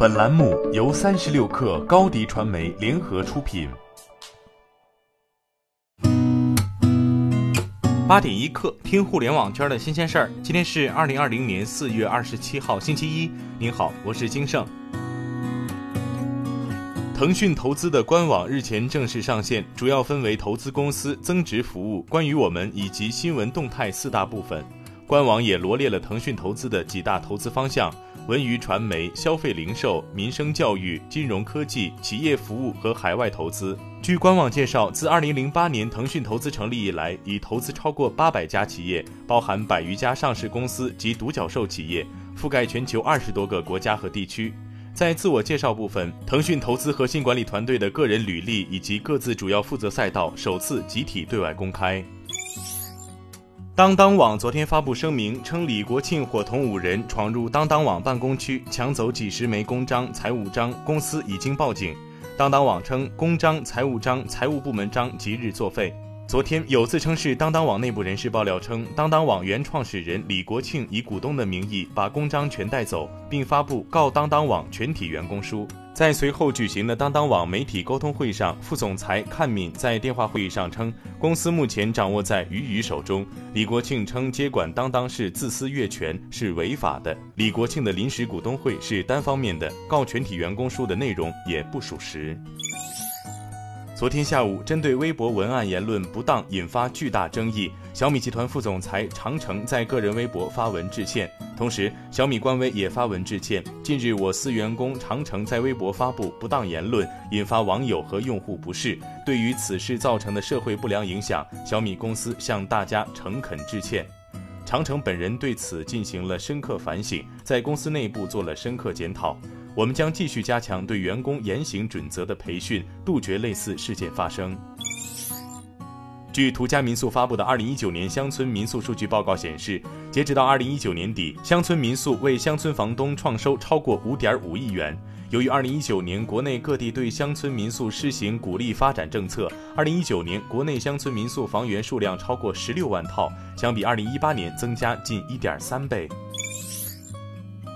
本栏目由三十六氪高低传媒联合出品。八点一刻，听互联网圈的新鲜事儿。今天是二零二零年四月二十七号，星期一。您好，我是金盛。腾讯投资的官网日前正式上线，主要分为投资公司、增值服务、关于我们以及新闻动态四大部分。官网也罗列了腾讯投资的几大投资方向：文娱传媒、消费零售、民生教育、金融科技、企业服务和海外投资。据官网介绍，自2008年腾讯投资成立以来，已投资超过800家企业，包含百余家上市公司及独角兽企业，覆盖全球二十多个国家和地区。在自我介绍部分，腾讯投资核心管理团队的个人履历以及各自主要负责赛道首次集体对外公开。当当网昨天发布声明称，李国庆伙同五人闯入当当网办公区，抢走几十枚公章、财务章，公司已经报警。当当网称，公章、财务章、财务部门章即日作废。昨天有自称是当当网内部人士爆料称，当当网原创始人李国庆以股东的名义把公章全带走，并发布告当当网全体员工书。在随后举行的当当网媒体沟通会上，副总裁阚敏在电话会议上称，公司目前掌握在俞渝手中。李国庆称接管当当是自私越权，是违法的。李国庆的临时股东会是单方面的，告全体员工书的内容也不属实。昨天下午，针对微博文案言论不当引发巨大争议，小米集团副总裁长城在个人微博发文致歉。同时，小米官微也发文致歉。近日，我司员工长城在微博发布不当言论，引发网友和用户不适。对于此事造成的社会不良影响，小米公司向大家诚恳致歉。长城本人对此进行了深刻反省，在公司内部做了深刻检讨。我们将继续加强对员工言行准则的培训，杜绝类似事件发生。据途家民宿发布的二零一九年乡村民宿数据报告显示，截止到二零一九年底，乡村民宿为乡村房东创收超过五点五亿元。由于二零一九年国内各地对乡村民宿施行鼓励发展政策，二零一九年国内乡村民宿房源数量超过十六万套，相比二零一八年增加近一点三倍。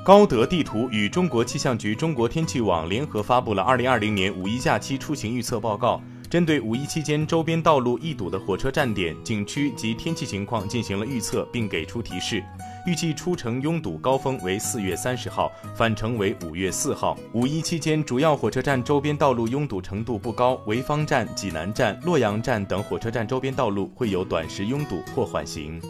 高德地图与中国气象局、中国天气网联合发布了二零二零年五一假期出行预测报告，针对五一期间周边道路易堵的火车站点、景区及天气情况进行了预测，并给出提示。预计出城拥堵高峰为四月三十号，返程为五月四号。五一期间，主要火车站周边道路拥堵程度不高，潍坊站、济南站、洛阳站等火车站周边道路会有短时拥堵或缓行。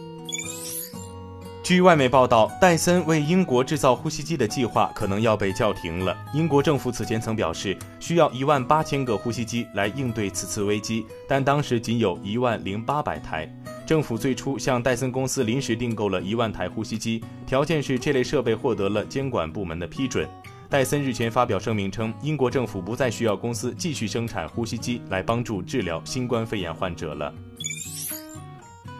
据外媒报道，戴森为英国制造呼吸机的计划可能要被叫停了。英国政府此前曾表示，需要一万八千个呼吸机来应对此次危机，但当时仅有一万零八百台。政府最初向戴森公司临时订购了一万台呼吸机，条件是这类设备获得了监管部门的批准。戴森日前发表声明称，英国政府不再需要公司继续生产呼吸机来帮助治疗新冠肺炎患者了。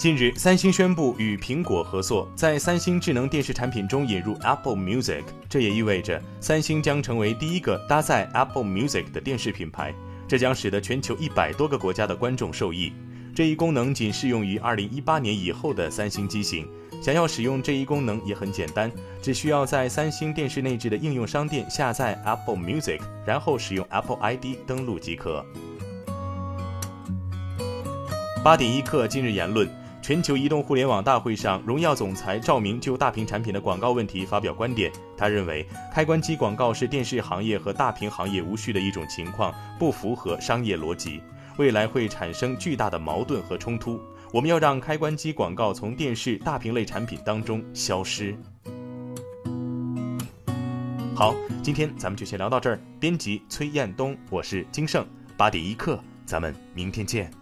近日，三星宣布与苹果合作，在三星智能电视产品中引入 Apple Music。这也意味着三星将成为第一个搭载 Apple Music 的电视品牌，这将使得全球一百多个国家的观众受益。这一功能仅适用于2018年以后的三星机型。想要使用这一功能也很简单，只需要在三星电视内置的应用商店下载 Apple Music，然后使用 Apple ID 登录即可。八点一刻，今日言论。全球移动互联网大会上，荣耀总裁赵明就大屏产品的广告问题发表观点。他认为，开关机广告是电视行业和大屏行业无序的一种情况，不符合商业逻辑，未来会产生巨大的矛盾和冲突。我们要让开关机广告从电视大屏类产品当中消失。好，今天咱们就先聊到这儿。编辑崔彦东，我是金盛，八点一刻，咱们明天见。